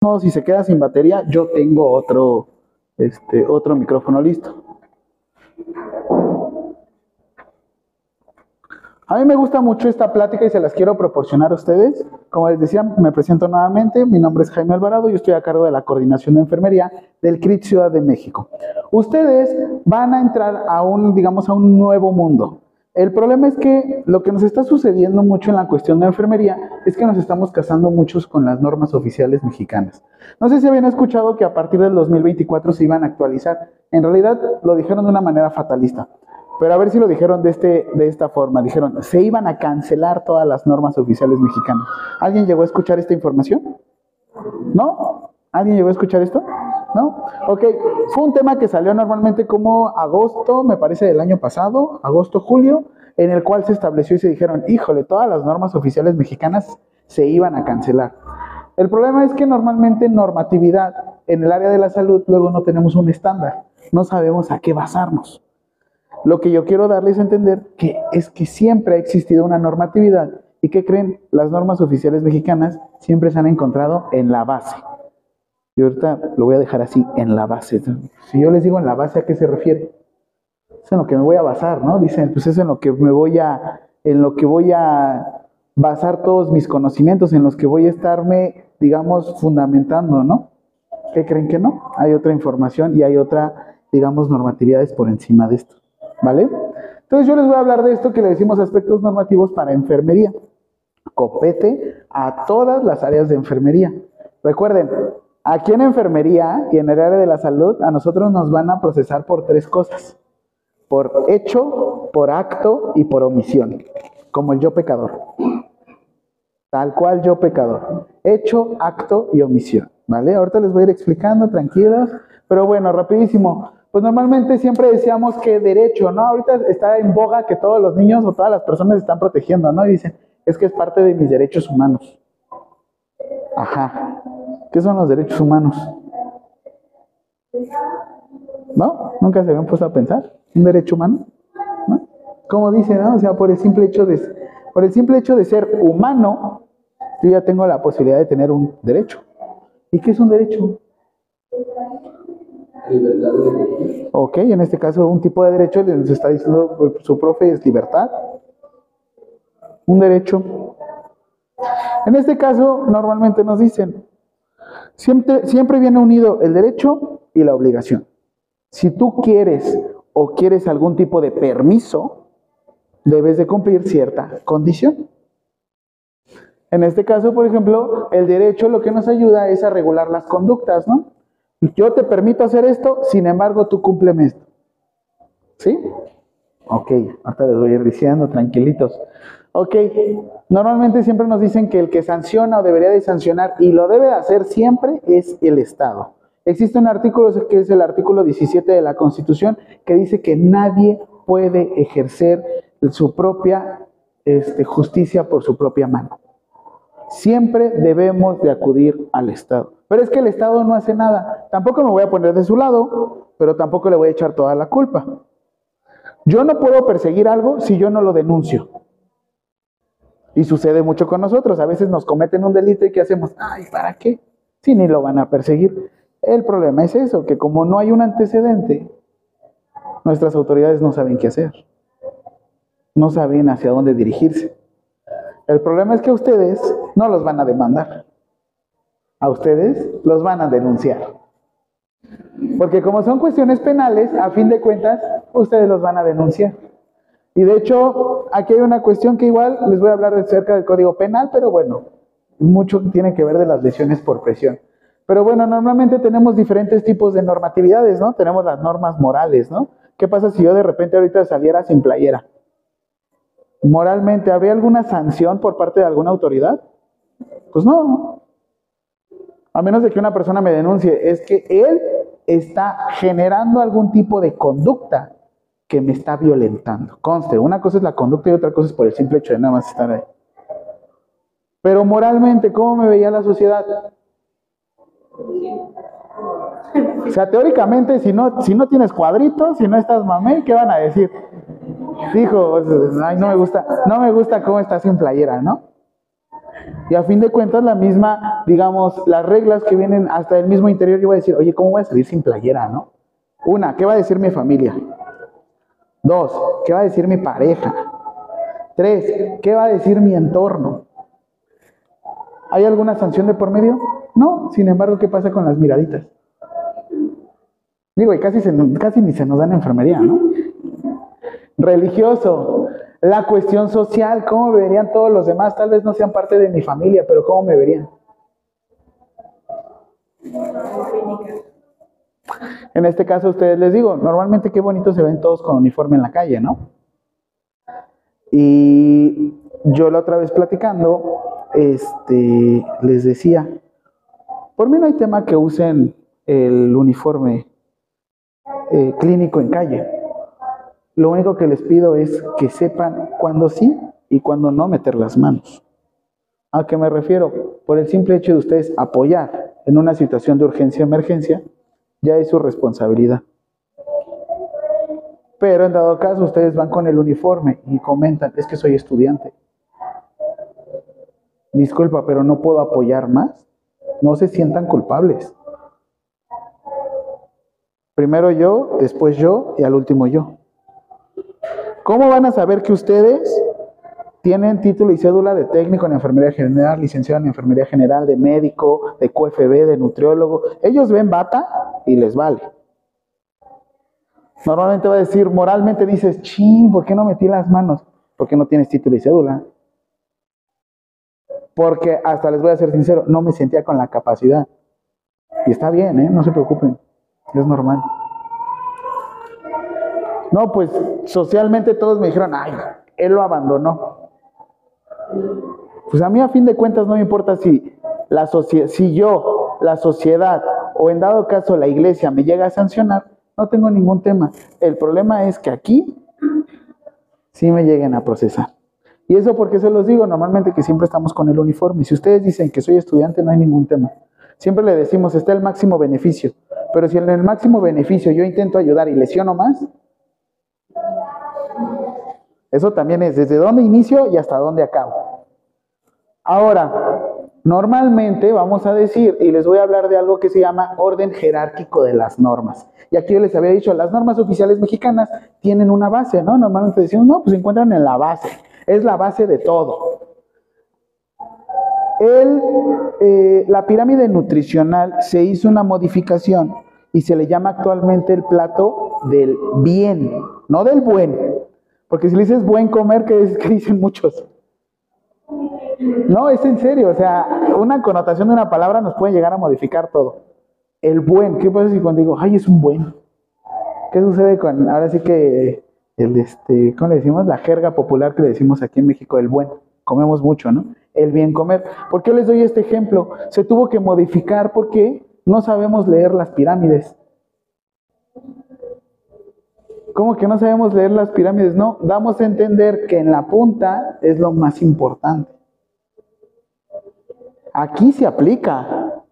modo, si se queda sin batería, yo tengo otro, este, otro micrófono listo. A mí me gusta mucho esta plática y se las quiero proporcionar a ustedes. Como les decía, me presento nuevamente. Mi nombre es Jaime Alvarado y estoy a cargo de la coordinación de enfermería del CRIT Ciudad de México. Ustedes van a entrar a un, digamos, a un nuevo mundo. El problema es que lo que nos está sucediendo mucho en la cuestión de enfermería es que nos estamos casando muchos con las normas oficiales mexicanas. No sé si habían escuchado que a partir del 2024 se iban a actualizar. En realidad lo dijeron de una manera fatalista. Pero a ver si lo dijeron de, este, de esta forma. Dijeron, se iban a cancelar todas las normas oficiales mexicanas. ¿Alguien llegó a escuchar esta información? ¿No? ¿Alguien llegó a escuchar esto? ¿No? Ok, fue un tema que salió normalmente como agosto, me parece, del año pasado, agosto, julio, en el cual se estableció y se dijeron, híjole, todas las normas oficiales mexicanas se iban a cancelar. El problema es que normalmente normatividad en el área de la salud luego no tenemos un estándar, no sabemos a qué basarnos. Lo que yo quiero darles a entender que es que siempre ha existido una normatividad y que creen las normas oficiales mexicanas siempre se han encontrado en la base. Y ahorita lo voy a dejar así, en la base. Si yo les digo en la base, ¿a qué se refiere? Es en lo que me voy a basar, ¿no? Dicen, pues es en lo que me voy a, en lo que voy a basar todos mis conocimientos, en los que voy a estarme, digamos, fundamentando, ¿no? ¿Qué creen que no? Hay otra información y hay otra, digamos, normatividades por encima de esto. ¿Vale? Entonces yo les voy a hablar de esto que le decimos aspectos normativos para enfermería. Copete a todas las áreas de enfermería. Recuerden, aquí en enfermería y en el área de la salud a nosotros nos van a procesar por tres cosas. Por hecho, por acto y por omisión. Como el yo pecador. Tal cual yo pecador. Hecho, acto y omisión. ¿Vale? Ahorita les voy a ir explicando, tranquilos. Pero bueno, rapidísimo. Pues normalmente siempre decíamos que derecho, ¿no? Ahorita está en boga que todos los niños o todas las personas están protegiendo, ¿no? Y dicen, es que es parte de mis derechos humanos. Ajá. ¿Qué son los derechos humanos? ¿No? ¿Nunca se habían puesto a pensar? ¿Un derecho humano? ¿No? Como dice, ¿no? O sea, por el simple hecho de, por el simple hecho de ser humano, yo ya tengo la posibilidad de tener un derecho. ¿Y qué es un derecho? Libertad de Ok, en este caso un tipo de derecho, les está diciendo pues, su profe, es libertad. Un derecho. En este caso, normalmente nos dicen, siempre, siempre viene unido el derecho y la obligación. Si tú quieres o quieres algún tipo de permiso, debes de cumplir cierta condición. En este caso, por ejemplo, el derecho lo que nos ayuda es a regular las conductas, ¿no? Yo te permito hacer esto, sin embargo, tú cúmpleme esto. ¿Sí? Ok, ahorita les voy a ir diciendo, tranquilitos. Ok, normalmente siempre nos dicen que el que sanciona o debería de sancionar y lo debe de hacer siempre es el Estado. Existe un artículo que es el artículo 17 de la Constitución que dice que nadie puede ejercer su propia este, justicia por su propia mano. Siempre debemos de acudir al Estado. Pero es que el Estado no hace nada. Tampoco me voy a poner de su lado, pero tampoco le voy a echar toda la culpa. Yo no puedo perseguir algo si yo no lo denuncio. Y sucede mucho con nosotros. A veces nos cometen un delito y ¿qué hacemos? Ay, ¿para qué? Si ni lo van a perseguir. El problema es eso, que como no hay un antecedente, nuestras autoridades no saben qué hacer. No saben hacia dónde dirigirse. El problema es que ustedes no los van a demandar a ustedes los van a denunciar. Porque como son cuestiones penales, a fin de cuentas, ustedes los van a denunciar. Y de hecho, aquí hay una cuestión que igual les voy a hablar acerca del Código Penal, pero bueno, mucho tiene que ver de las lesiones por presión. Pero bueno, normalmente tenemos diferentes tipos de normatividades, ¿no? Tenemos las normas morales, ¿no? ¿Qué pasa si yo de repente ahorita saliera sin playera? Moralmente, ¿habría alguna sanción por parte de alguna autoridad? Pues no, a menos de que una persona me denuncie, es que él está generando algún tipo de conducta que me está violentando. Conste, una cosa es la conducta y otra cosa es por el simple hecho de nada más estar ahí. Pero moralmente, ¿cómo me veía la sociedad? O sea, teóricamente, si no, si no tienes cuadritos, si no estás mamé, ¿qué van a decir? Dijo, ay, no me gusta, no me gusta cómo estás sin playera, ¿no? Y a fin de cuentas, la misma, digamos, las reglas que vienen hasta el mismo interior, yo voy a decir, oye, ¿cómo voy a salir sin playera, no? Una, ¿qué va a decir mi familia? Dos, ¿qué va a decir mi pareja? Tres, ¿qué va a decir mi entorno? ¿Hay alguna sanción de por medio? No, sin embargo, ¿qué pasa con las miraditas? Digo, y casi, ni se nos dan enfermería, ¿no? Religioso, la cuestión social, ¿cómo me verían todos los demás? Tal vez no sean parte de mi familia, pero ¿cómo me verían? En este caso, ustedes les digo, normalmente qué bonito se ven todos con uniforme en la calle, ¿no? Y yo la otra vez platicando, este, les decía, por mí no hay tema que usen el uniforme eh, clínico en calle. Lo único que les pido es que sepan cuándo sí y cuándo no meter las manos. ¿A qué me refiero? Por el simple hecho de ustedes apoyar en una situación de urgencia emergencia, ya es su responsabilidad. Pero en dado caso ustedes van con el uniforme y comentan, es que soy estudiante. Disculpa, pero no puedo apoyar más. No se sientan culpables. Primero yo, después yo y al último yo. ¿Cómo van a saber que ustedes tienen título y cédula de técnico en enfermería general, licenciado en enfermería general, de médico, de QFB, de nutriólogo? Ellos ven bata y les vale. Normalmente va a decir, moralmente dices, ching, ¿por qué no metí las manos? Porque no tienes título y cédula. Porque hasta les voy a ser sincero, no me sentía con la capacidad. Y está bien, ¿eh? no se preocupen, es normal. No, pues socialmente todos me dijeron, ay, él lo abandonó. Pues a mí a fin de cuentas no me importa si, la si yo, la sociedad o en dado caso la iglesia me llega a sancionar, no tengo ningún tema. El problema es que aquí sí me lleguen a procesar. Y eso porque se los digo, normalmente que siempre estamos con el uniforme. Si ustedes dicen que soy estudiante, no hay ningún tema. Siempre le decimos, está el máximo beneficio. Pero si en el máximo beneficio yo intento ayudar y lesiono más, eso también es desde dónde inicio y hasta dónde acabo. Ahora, normalmente vamos a decir, y les voy a hablar de algo que se llama orden jerárquico de las normas. Y aquí yo les había dicho, las normas oficiales mexicanas tienen una base, ¿no? Normalmente decimos, no, pues se encuentran en la base. Es la base de todo. El, eh, la pirámide nutricional se hizo una modificación y se le llama actualmente el plato del bien, no del buen, porque si le dices buen comer, ¿qué, dicen muchos? No, es en serio, o sea, una connotación de una palabra nos puede llegar a modificar todo. El buen, ¿qué pasa si cuando digo, ay, es un buen? ¿Qué sucede con, ahora sí que, el, este, ¿cómo le decimos? La jerga popular que le decimos aquí en México, el buen. Comemos mucho, ¿no? El bien comer. ¿Por qué les doy este ejemplo? Se tuvo que modificar porque no sabemos leer las pirámides. ¿Cómo que no sabemos leer las pirámides? No, damos a entender que en la punta es lo más importante. Aquí se aplica,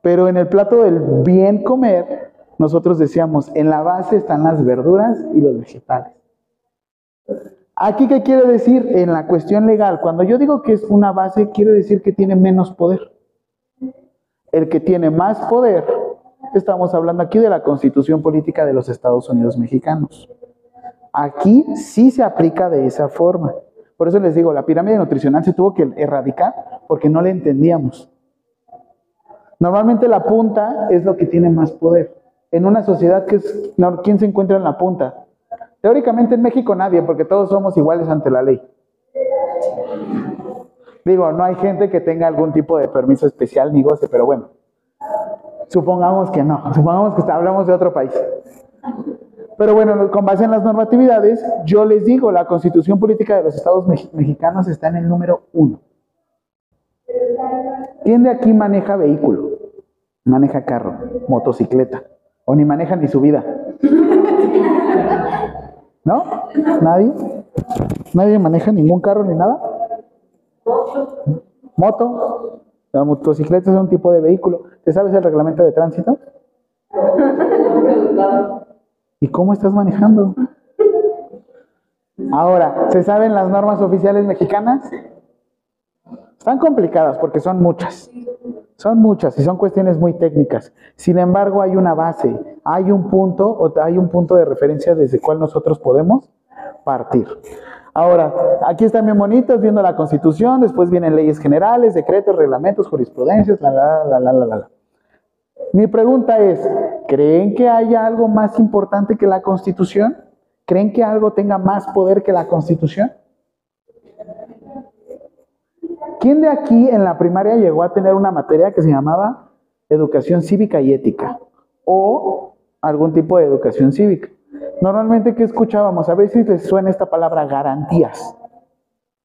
pero en el plato del bien comer, nosotros decíamos, en la base están las verduras y los vegetales. Aquí, ¿qué quiere decir? En la cuestión legal, cuando yo digo que es una base, quiere decir que tiene menos poder. El que tiene más poder Estamos hablando aquí de la constitución política de los Estados Unidos mexicanos. Aquí sí se aplica de esa forma. Por eso les digo, la pirámide nutricional se tuvo que erradicar porque no le entendíamos. Normalmente la punta es lo que tiene más poder. En una sociedad que es, ¿quién se encuentra en la punta? Teóricamente en México nadie, porque todos somos iguales ante la ley. Digo, no hay gente que tenga algún tipo de permiso especial ni goce, pero bueno. Supongamos que no, supongamos que hablamos de otro país. Pero bueno, con base en las normatividades, yo les digo, la constitución política de los estados mexicanos está en el número uno. ¿Quién de aquí maneja vehículo? Maneja carro, motocicleta, o ni maneja ni su vida. ¿No? ¿Nadie? ¿Nadie maneja ningún carro ni nada? ¿Moto? La motocicleta es un tipo de vehículo. ¿Te sabes el reglamento de tránsito? ¿Y cómo estás manejando? Ahora, ¿se saben las normas oficiales mexicanas? Están complicadas porque son muchas. Son muchas y son cuestiones muy técnicas. Sin embargo, hay una base, hay un punto hay un punto de referencia desde el cual nosotros podemos partir. Ahora, aquí están bien bonitos viendo la Constitución, después vienen leyes generales, decretos, reglamentos, jurisprudencias, la, la, la, la, la, la. Mi pregunta es, ¿creen que haya algo más importante que la Constitución? ¿Creen que algo tenga más poder que la Constitución? ¿Quién de aquí en la primaria llegó a tener una materia que se llamaba educación cívica y ética? O algún tipo de educación cívica. Normalmente, ¿qué escuchábamos? A ver si les suena esta palabra garantías.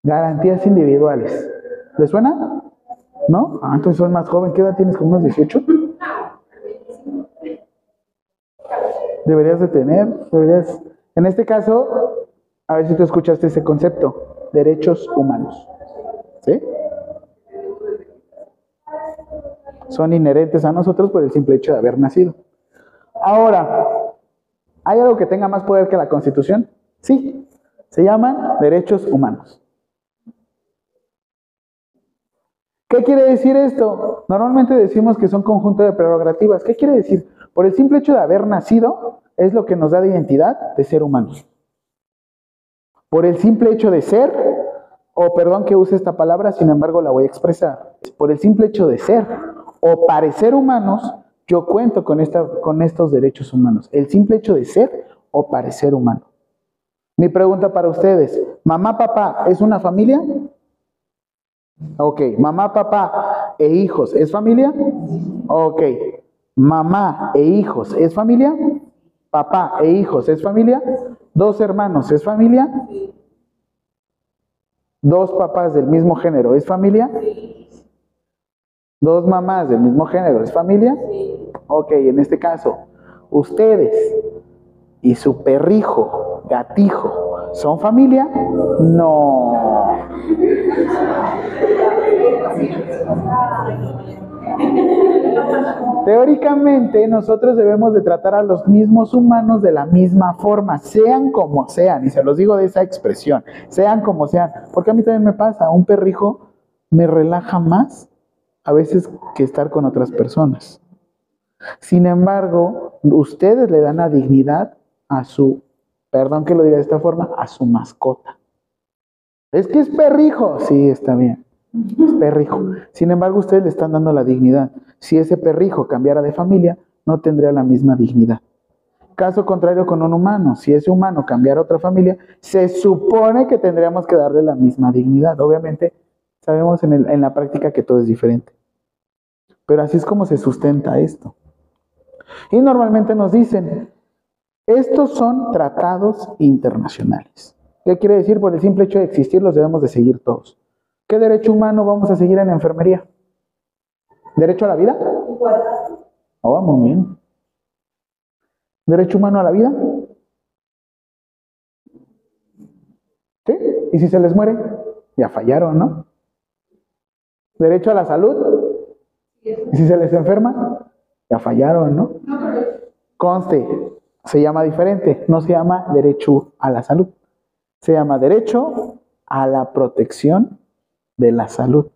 Garantías individuales. ¿Les suena? ¿No? Ah, entonces soy más joven. ¿Qué edad tienes? ¿Como unos 18? Deberías de tener, deberías... En este caso, a ver si tú escuchaste ese concepto, derechos humanos. ¿Sí? Son inherentes a nosotros por el simple hecho de haber nacido. Ahora, ¿hay algo que tenga más poder que la Constitución? Sí, se llaman derechos humanos. ¿Qué quiere decir esto? Normalmente decimos que son conjunto de prerrogativas. ¿Qué quiere decir? Por el simple hecho de haber nacido es lo que nos da de identidad de ser humanos. Por el simple hecho de ser, o perdón que use esta palabra, sin embargo la voy a expresar. Por el simple hecho de ser o parecer humanos, yo cuento con, esta, con estos derechos humanos. El simple hecho de ser o parecer humano. Mi pregunta para ustedes, ¿mamá, papá es una familia? Ok, mamá, papá e hijos, ¿es familia? Ok, mamá e hijos, ¿es familia? Papá e hijos, ¿es familia? Dos hermanos, ¿es familia? Dos papás del mismo género, ¿es familia? Dos mamás del mismo género, ¿es familia? Ok, en este caso, ustedes y su perrijo, gatijo, ¿son familia? No. Teóricamente, nosotros debemos de tratar a los mismos humanos de la misma forma, sean como sean, y se los digo de esa expresión, sean como sean, porque a mí también me pasa, un perrijo me relaja más a veces que estar con otras personas. Sin embargo, ustedes le dan la dignidad a su, perdón que lo diga de esta forma, a su mascota. Es que es perrijo, sí, está bien. Es perrijo. Sin embargo, ustedes le están dando la dignidad. Si ese perrijo cambiara de familia, no tendría la misma dignidad. Caso contrario con un humano, si ese humano cambiara a otra familia, se supone que tendríamos que darle la misma dignidad. Obviamente, sabemos en, la práctica que todo es diferente. Pero así es como se sustenta esto. Y normalmente nos dicen, estos son tratados internacionales. ¿Qué quiere decir? Por el simple hecho de existir los debemos de seguir todos. ¿Qué derecho humano vamos a seguir en la enfermería? ¿Derecho a la vida? Oh, muy bien. ¿Derecho humano a la vida? ¿Sí? ¿Y si se les muere? Ya fallaron, ¿no? ¿Derecho a la salud? ¿Y si se les enferma? Ya fallaron, ¿no? Conste, se llama diferente, no se llama derecho a la salud, se llama derecho a la protección de la salud.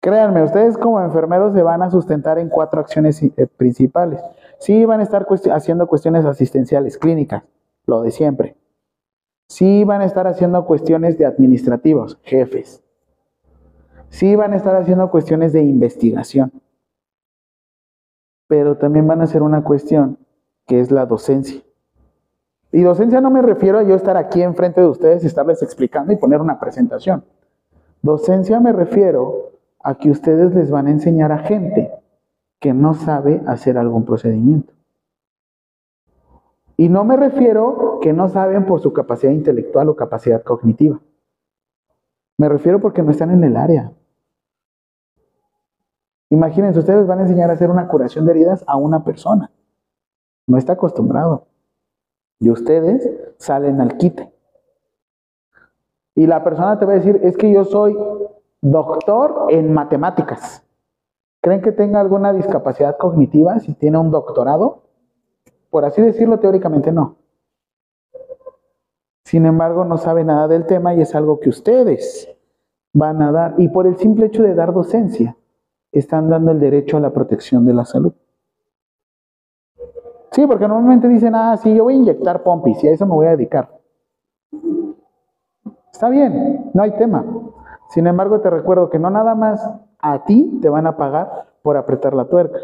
Créanme, ustedes como enfermeros se van a sustentar en cuatro acciones eh, principales. Sí van a estar haciendo cuestiones asistenciales, clínicas, lo de siempre. Sí van a estar haciendo cuestiones de administrativos, jefes. Sí van a estar haciendo cuestiones de investigación. Pero también van a hacer una cuestión que es la docencia. Y docencia no me refiero a yo estar aquí enfrente de ustedes y estarles explicando y poner una presentación. Docencia me refiero a que ustedes les van a enseñar a gente que no sabe hacer algún procedimiento. Y no me refiero que no saben por su capacidad intelectual o capacidad cognitiva. Me refiero porque no están en el área. Imagínense, ustedes van a enseñar a hacer una curación de heridas a una persona. No está acostumbrado. Y ustedes salen al quite. Y la persona te va a decir, es que yo soy doctor en matemáticas. ¿Creen que tenga alguna discapacidad cognitiva si tiene un doctorado? Por así decirlo, teóricamente no. Sin embargo, no sabe nada del tema y es algo que ustedes van a dar, y por el simple hecho de dar docencia, están dando el derecho a la protección de la salud. Sí, porque normalmente dicen, ah, sí, yo voy a inyectar pompis y a eso me voy a dedicar. Está bien, no hay tema. Sin embargo, te recuerdo que no nada más a ti te van a pagar por apretar la tuerca.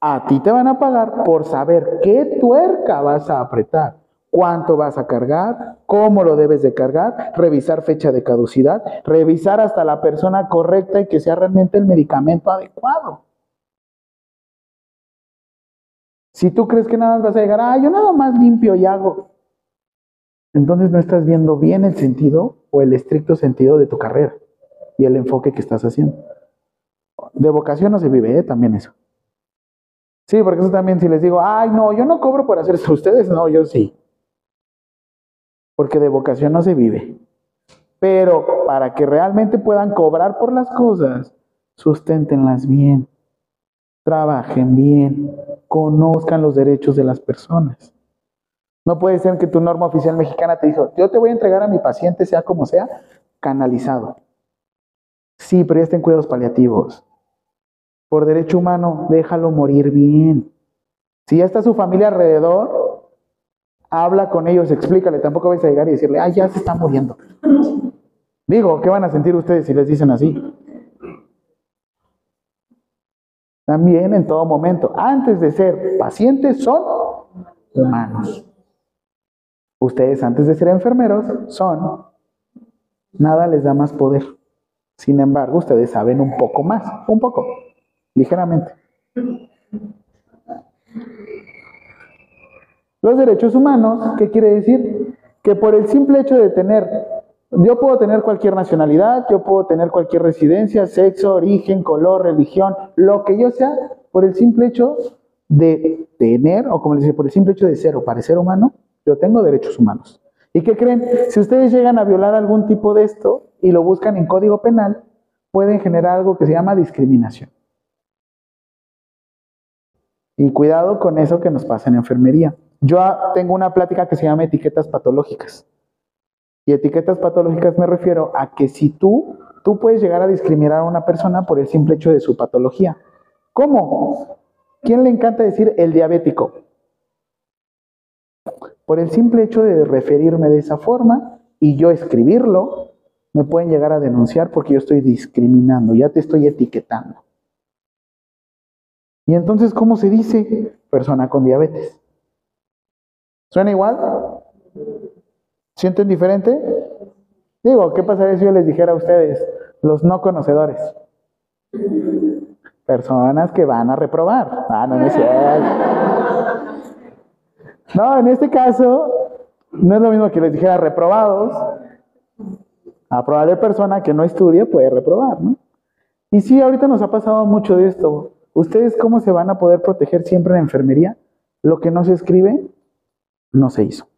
A ti te van a pagar por saber qué tuerca vas a apretar, cuánto vas a cargar, cómo lo debes de cargar, revisar fecha de caducidad, revisar hasta la persona correcta y que sea realmente el medicamento adecuado. Si tú crees que nada más vas a llegar, ah, yo nada más limpio y hago, entonces no estás viendo bien el sentido o el estricto sentido de tu carrera y el enfoque que estás haciendo. De vocación no se vive, ¿eh? también eso. Sí, porque eso también si les digo, ay, no, yo no cobro por hacer esto, ustedes no, yo sí. Porque de vocación no se vive. Pero para que realmente puedan cobrar por las cosas, susténtenlas bien, trabajen bien, conozcan los derechos de las personas. No puede ser que tu norma oficial mexicana te dijo, yo te voy a entregar a mi paciente, sea como sea, canalizado. Sí, pero ya cuidados paliativos. Por derecho humano, déjalo morir bien. Si ya está su familia alrededor, habla con ellos, explícale. Tampoco vais a llegar y decirle, ah, ya se está muriendo. Digo, ¿qué van a sentir ustedes si les dicen así? También en todo momento, antes de ser pacientes, son humanos. Ustedes antes de ser enfermeros son, nada les da más poder. Sin embargo, ustedes saben un poco más, un poco, ligeramente. Los derechos humanos, ¿qué quiere decir? Que por el simple hecho de tener, yo puedo tener cualquier nacionalidad, yo puedo tener cualquier residencia, sexo, origen, color, religión, lo que yo sea, por el simple hecho de tener, o como les dice, por el simple hecho de ser o parecer humano, yo tengo derechos humanos. ¿Y qué creen? Si ustedes llegan a violar algún tipo de esto y lo buscan en código penal, pueden generar algo que se llama discriminación. Y cuidado con eso que nos pasa en enfermería. Yo tengo una plática que se llama etiquetas patológicas. Y etiquetas patológicas me refiero a que si tú, tú puedes llegar a discriminar a una persona por el simple hecho de su patología. ¿Cómo? ¿Quién le encanta decir el diabético? Por el simple hecho de referirme de esa forma y yo escribirlo, me pueden llegar a denunciar porque yo estoy discriminando, ya te estoy etiquetando. Y entonces, ¿cómo se dice persona con diabetes? ¿Suena igual? ¿Sienten diferente? Digo, ¿qué pasaría si yo les dijera a ustedes, los no conocedores? Personas que van a reprobar. Ah, no, no es cierto. No, en este caso, no es lo mismo que les dijera reprobados. A probable persona que no estudie puede reprobar, ¿no? Y sí, ahorita nos ha pasado mucho de esto. ¿Ustedes cómo se van a poder proteger siempre en enfermería? Lo que no se escribe, no se hizo.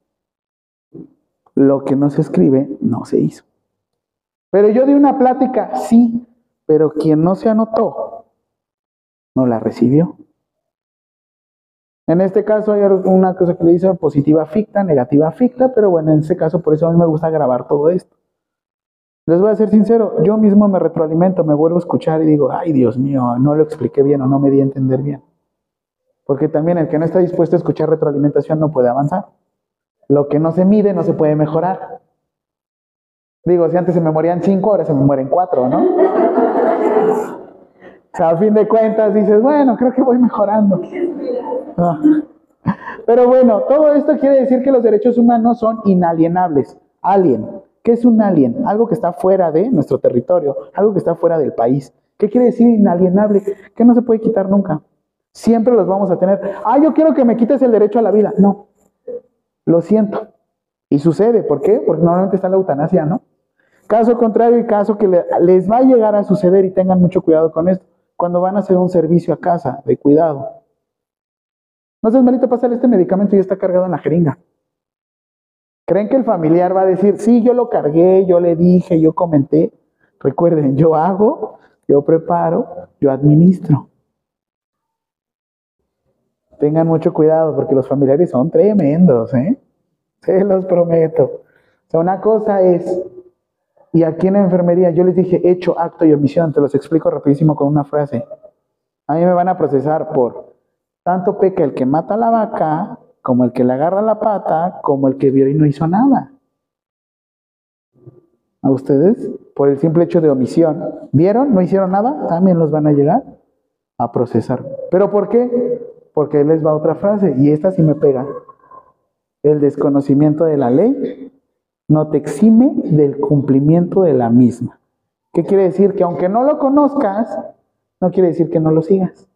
Lo que no se escribe, no se hizo. Pero yo di una plática, sí, pero quien no se anotó, no la recibió. En este caso hay una cosa que le dice positiva ficta, negativa ficta, pero bueno, en este caso por eso a mí me gusta grabar todo esto. Les voy a ser sincero, yo mismo me retroalimento, me vuelvo a escuchar y digo, ay Dios mío, no lo expliqué bien o no me di a entender bien. Porque también el que no está dispuesto a escuchar retroalimentación no puede avanzar. Lo que no se mide no se puede mejorar. Digo, si antes se me morían cinco, ahora se me mueren cuatro, ¿no? O sea, a fin de cuentas dices, bueno, creo que voy mejorando. Ah. Pero bueno, todo esto quiere decir que los derechos humanos son inalienables. Alien. ¿Qué es un alien? Algo que está fuera de nuestro territorio, algo que está fuera del país. ¿Qué quiere decir inalienable? Que no se puede quitar nunca. Siempre los vamos a tener. Ah, yo quiero que me quites el derecho a la vida. No. Lo siento. Y sucede. ¿Por qué? Porque normalmente está la eutanasia, ¿no? Caso contrario y caso que les va a llegar a suceder y tengan mucho cuidado con esto cuando van a hacer un servicio a casa de cuidado. No seas malito pasar este medicamento y está cargado en la jeringa. ¿Creen que el familiar va a decir, sí, yo lo cargué, yo le dije, yo comenté? Recuerden, yo hago, yo preparo, yo administro. Tengan mucho cuidado porque los familiares son tremendos, ¿eh? Se los prometo. O sea, una cosa es Y aquí en la enfermería yo les dije hecho, acto y omisión. Te los explico rapidísimo con una frase. A mí me van a procesar por tanto peca el que mata a la vaca, como el que le agarra la pata, como el que vio y no hizo nada. A ustedes, por el simple hecho de omisión, ¿vieron? ¿No hicieron nada? También los van a llegar a procesar. ¿Pero por qué? Porque les va otra frase, y esta sí me pega. El desconocimiento de la ley no te exime del cumplimiento de la misma. ¿Qué quiere decir? Que aunque no lo conozcas, no quiere decir que no lo sigas.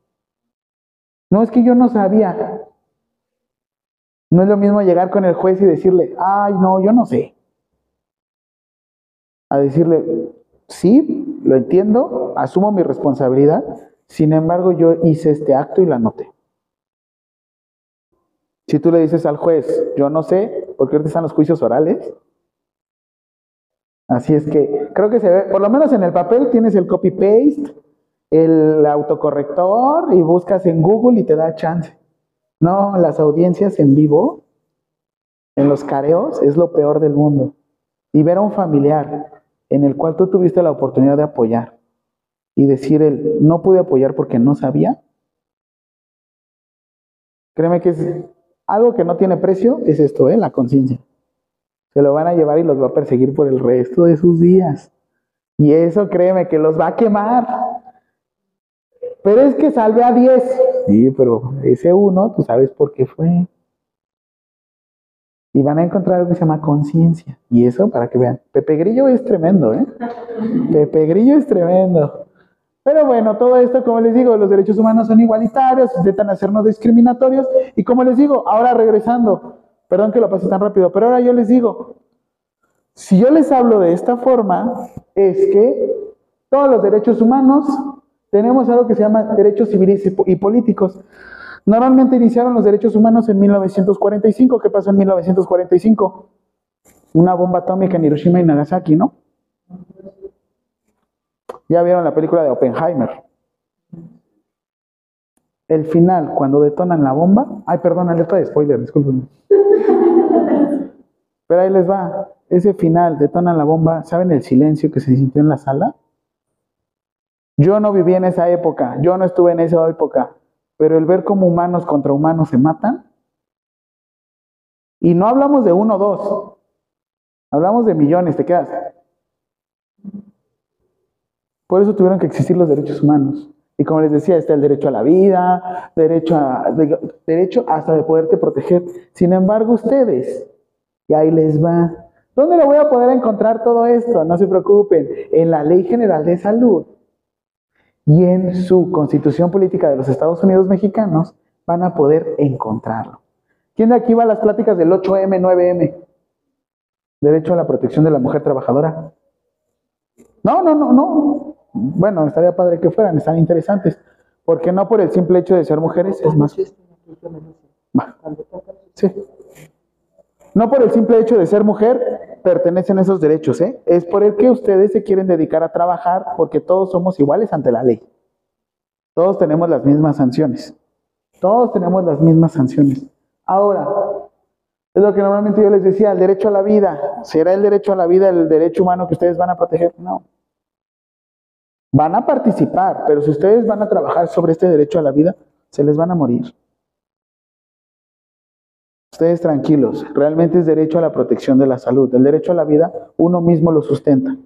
No es que yo no sabía. No es lo mismo llegar con el juez y decirle, ay, no, yo no sé. A decirle, sí, lo entiendo, asumo mi responsabilidad, sin embargo yo hice este acto y la anoté. Si tú le dices al juez, yo no sé, porque ahorita están los juicios orales. Así es que creo que se ve, por lo menos en el papel tienes el copy-paste, el autocorrector y buscas en Google y te da chance. No, las audiencias en vivo, en los careos, es lo peor del mundo. Y ver a un familiar en el cual tú tuviste la oportunidad de apoyar y decir él, no pude apoyar porque no sabía. Créeme que es algo que no tiene precio, es esto, ¿eh? la conciencia. Se lo van a llevar y los va a perseguir por el resto de sus días. Y eso créeme que los va a quemar. Pero es que salve a 10. Sí, pero ese uno, tú sabes por qué fue. Y van a encontrar algo que se llama conciencia. Y eso, para que vean, Pepe Grillo es tremendo, ¿eh? Pepe Grillo es tremendo. Pero bueno, todo esto, como les digo, los derechos humanos son igualitarios, intentan hacernos discriminatorios. Y como les digo, ahora regresando, perdón que lo pase tan rápido, pero ahora yo les digo, si yo les hablo de esta forma, es que todos los derechos humanos tenemos algo que se llama derechos civiles y políticos. Normalmente iniciaron los derechos humanos en 1945. ¿Qué pasó en 1945? Una bomba atómica en Hiroshima y Nagasaki, ¿no? Ya vieron la película de Oppenheimer. El final, cuando detonan la bomba. Ay, perdón, alerta de spoiler, disculpen. Pero ahí les va. Ese final, detonan la bomba. ¿Saben el silencio que se sintió en la sala? Yo no viví en esa época, yo no estuve en esa época, pero el ver cómo humanos contra humanos se matan, y no hablamos de uno o dos, hablamos de millones, te quedas. Por eso tuvieron que existir los derechos humanos. Y como les decía, está el derecho a la vida, derecho, a, derecho hasta de poderte proteger. Sin embargo, ustedes, y ahí les va. ¿Dónde lo voy a poder encontrar todo esto? No se preocupen. En la Ley General de Salud y en su constitución política de los Estados Unidos mexicanos van a poder encontrarlo. ¿Quién de aquí va a las pláticas del 8M, 9M? Derecho a la protección de la mujer trabajadora. No, no, no, no. Bueno, estaría padre que fueran, están interesantes. Porque no por el simple hecho de ser mujeres es más. Sí. No por el simple hecho de ser mujer pertenecen esos derechos, ¿eh? Es por el que ustedes se quieren dedicar a trabajar porque todos somos iguales ante la ley. Todos tenemos las mismas sanciones. Todos tenemos las mismas sanciones. Ahora, es lo que normalmente yo les decía, el derecho a la vida. ¿Será el derecho a la vida el derecho humano que ustedes van a proteger? No. Van a participar, pero si ustedes van a trabajar sobre este derecho a la vida, se les van a morir. Ustedes tranquilos, realmente es derecho a la protección de la salud. El derecho a la vida uno mismo lo sustenta.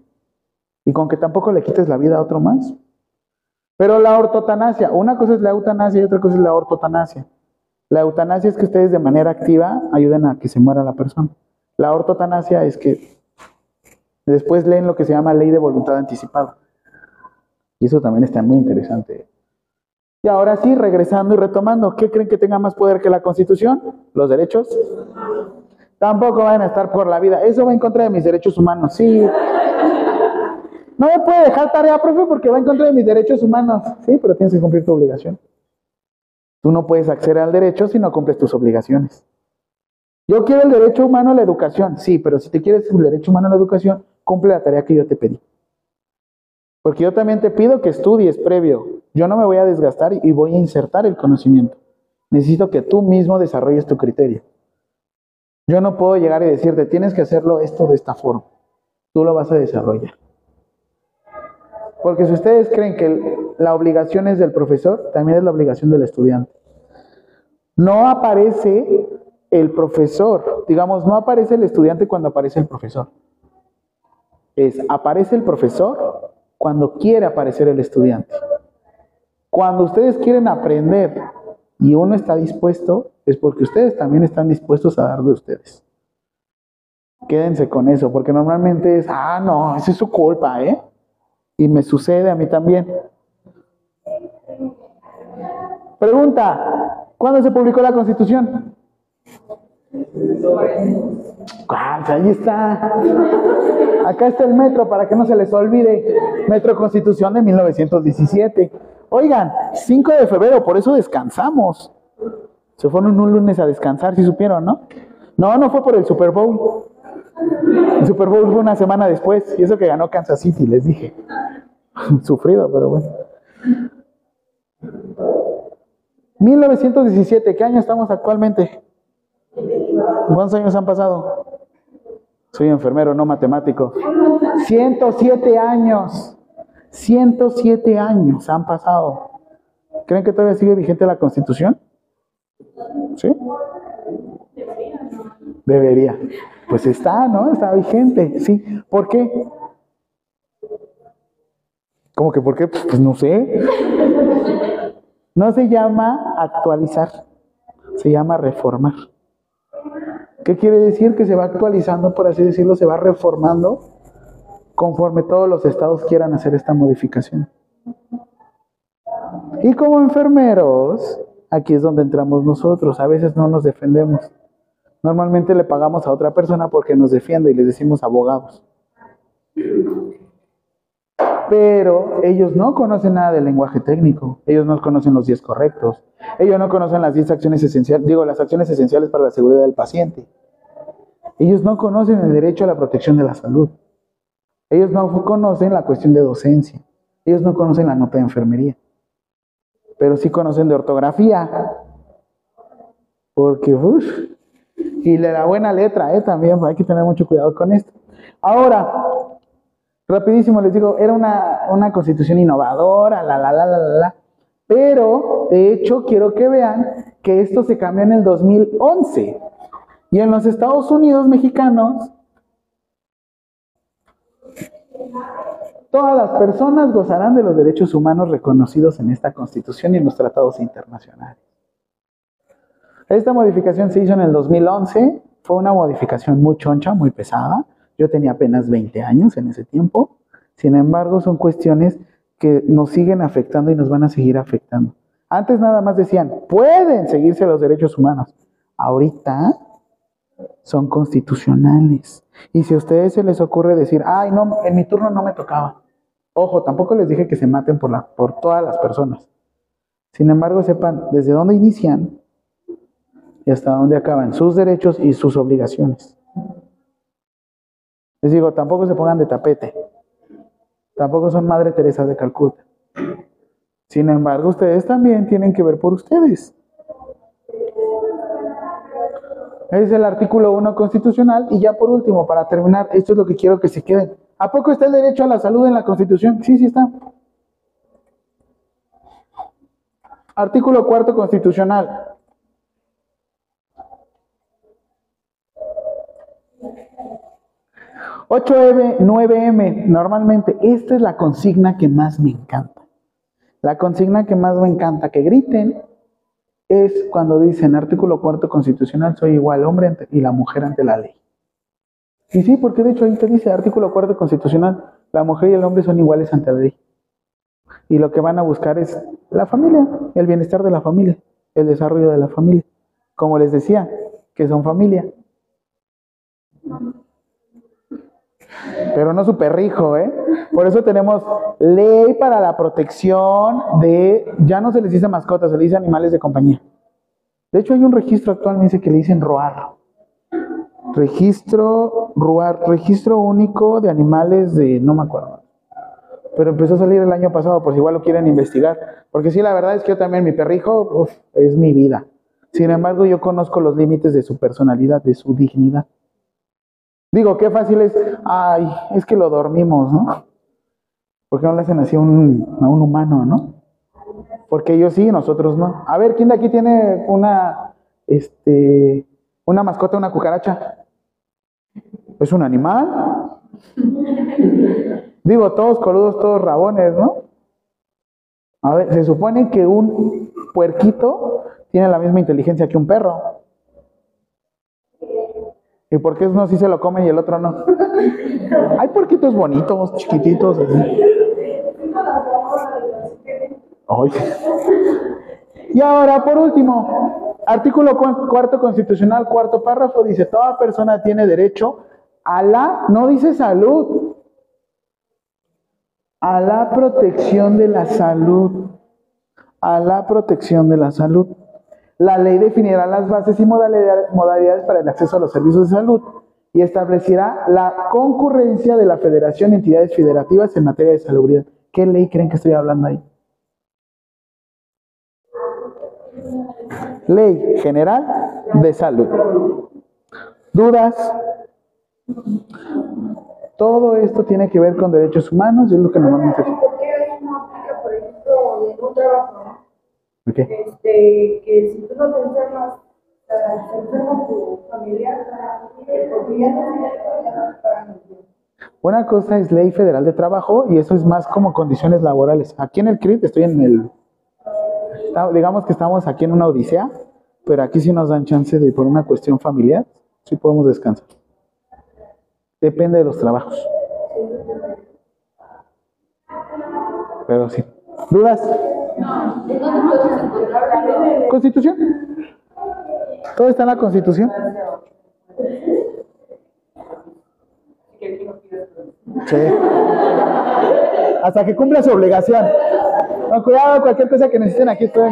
Y con que tampoco le quites la vida a otro más. Pero la ortotanasia, una cosa es la eutanasia y otra cosa es la ortotanasia. La eutanasia es que ustedes de manera activa ayuden a que se muera la persona. La ortotanasia es que después leen lo que se llama ley de voluntad anticipada. Y eso también está muy interesante. Y ahora sí, regresando y retomando, ¿qué creen que tenga más poder que la Constitución? ¿Los derechos? Tampoco van a estar por la vida. Eso va en contra de mis derechos humanos, sí. No me puede dejar tarea, profe, porque va en contra de mis derechos humanos. Sí, pero tienes que cumplir tu obligación. Tú no puedes acceder al derecho si no cumples tus obligaciones. Yo quiero el derecho humano a la educación, sí, pero si te quieres el derecho humano a la educación, cumple la tarea que yo te pedí. Porque yo también te pido que estudies previo yo no me voy a desgastar y voy a insertar el conocimiento. Necesito que tú mismo desarrolles tu criterio. Yo no puedo llegar y decirte, tienes que hacerlo esto de esta forma. tú lo vas a desarrollar. Porque si ustedes creen que la obligación es del profesor, también es la obligación del estudiante. No aparece el profesor, digamos, no aparece el estudiante cuando aparece el profesor. Es, aparece el profesor cuando quiere aparecer el estudiante. Cuando ustedes quieren aprender y uno está dispuesto, es porque ustedes también están dispuestos a dar de ustedes. Quédense con eso, porque normalmente es, ah, no, esa es su culpa, ¿eh? Y me sucede a mí también. Pregunta, ¿cuándo se publicó la Constitución? Ah, ahí está. Acá está el metro para que no se les olvide. Metro Constitución de 1917. Oigan, 5 de febrero, por eso descansamos. Se fueron un lunes a descansar, si supieron, ¿no? No, no fue por el Super Bowl. El Super Bowl fue una semana después, y eso que ganó Kansas City, les dije. Sufrido, pero bueno. 1917, ¿qué año estamos actualmente? ¿Cuántos años han pasado? Soy enfermero, no matemático. 107 años. 107 años han pasado. ¿Creen que todavía sigue vigente la Constitución? ¿Sí? Debería. Pues está, ¿no? Está vigente, sí. ¿Por qué? ¿Cómo que por qué? Pues, pues no sé. No se llama actualizar, se llama reformar. ¿Qué quiere decir? Que se va actualizando, por así decirlo, se va reformando conforme todos los estados quieran hacer esta modificación. Y como enfermeros, aquí es donde entramos nosotros. A veces no nos defendemos. Normalmente le pagamos a otra persona porque nos defiende y les decimos abogados. Pero ellos no conocen nada del lenguaje técnico. Ellos no conocen los 10 correctos. Ellos no conocen las 10 acciones esenciales, digo, las acciones esenciales para la seguridad del paciente. Ellos no conocen el derecho a la protección de la salud. Ellos no conocen la cuestión de docencia. Ellos no conocen la nota de enfermería. Pero sí conocen de ortografía. Porque, uff, y de la buena letra, ¿eh? También hay que tener mucho cuidado con esto. Ahora, rapidísimo les digo, era una, una constitución innovadora, la, la, la, la, la, la. Pero, de hecho, quiero que vean que esto se cambió en el 2011. Y en los Estados Unidos mexicanos Todas las personas gozarán de los derechos humanos reconocidos en esta Constitución y en los tratados internacionales. Esta modificación se hizo en el 2011, fue una modificación muy choncha, muy pesada. Yo tenía apenas 20 años en ese tiempo. Sin embargo, son cuestiones que nos siguen afectando y nos van a seguir afectando. Antes nada más decían, pueden seguirse los derechos humanos. Ahorita son constitucionales. Y si a ustedes se les ocurre decir, ay, no, en mi turno no me tocaba. Ojo, tampoco les dije que se maten por, la, por todas las personas. Sin embargo, sepan desde dónde inician y hasta dónde acaban sus derechos y sus obligaciones. Les digo, tampoco se pongan de tapete. Tampoco son Madre Teresa de Calcuta. Sin embargo, ustedes también tienen que ver por ustedes. Es el artículo 1 constitucional. Y ya por último, para terminar, esto es lo que quiero que se queden. ¿A poco está el derecho a la salud en la Constitución? Sí, sí está. Artículo 4 constitucional. ...8M, 9M, normalmente, esta es la consigna que más me encanta. La consigna que más me encanta, que griten, es cuando dicen artículo cuarto constitucional, soy igual hombre y la mujer ante la ley. Y sí, porque de hecho ahí te dice artículo cuarto constitucional, la mujer y el hombre son iguales ante la ley. Y lo que van a buscar es la familia, el bienestar de la familia, el desarrollo de la familia. Como les decía, que son familia. Pero no su perrijo, ¿eh? Por eso tenemos ley para la protección de, ya no se les dice mascotas, se les dice animales de compañía. De hecho, hay un registro actualmente que le dicen ROAR. Registro, ROAR, registro único de animales de, no me acuerdo. Pero empezó a salir el año pasado, por si igual lo quieren investigar. Porque sí, la verdad es que yo también, mi perrijo, es mi vida. Sin embargo, yo conozco los límites de su personalidad, de su dignidad. Digo, qué fácil es, ay, es que lo dormimos, ¿no? ¿Por qué no le hacen así a un, a un humano, no? Porque ellos sí, nosotros no. A ver, ¿quién de aquí tiene una, este, una mascota, una cucaracha? ¿Es un animal? Digo, todos coludos, todos rabones, ¿no? A ver, se supone que un puerquito tiene la misma inteligencia que un perro. ¿Y por qué uno sí se lo come y el otro no? Hay puerquitos bonitos, chiquititos. Así. Y ahora, por último, artículo cuarto constitucional, cuarto párrafo, dice, toda persona tiene derecho a la, no dice salud, a la protección de la salud, a la protección de la salud. La ley definirá las bases y modalidades para el acceso a los servicios de salud y establecerá la concurrencia de la federación y entidades federativas en materia de salubridad. ¿Qué ley creen que estoy hablando ahí? Ley General de Salud. ¿Dudas? Todo esto tiene que ver con derechos humanos y es lo que normalmente... ¿Por qué no aplica, por ejemplo, trabajo? ¿Qué? Este, que si tú no te enfermas, enferma tu familiar, porque ya no. Una cosa es ley federal de trabajo y eso es más como condiciones laborales. Aquí en el CRIT estoy en el digamos que estamos aquí en una odisea, pero aquí sí nos dan chance de, por una cuestión familiar, sí podemos descansar. Depende de los trabajos. Pero sí. ¿Dudas? Constitución. Todo está en la Constitución. Sí. Hasta que cumpla su obligación. No, cuidado, cualquier cosa que necesiten, aquí estoy.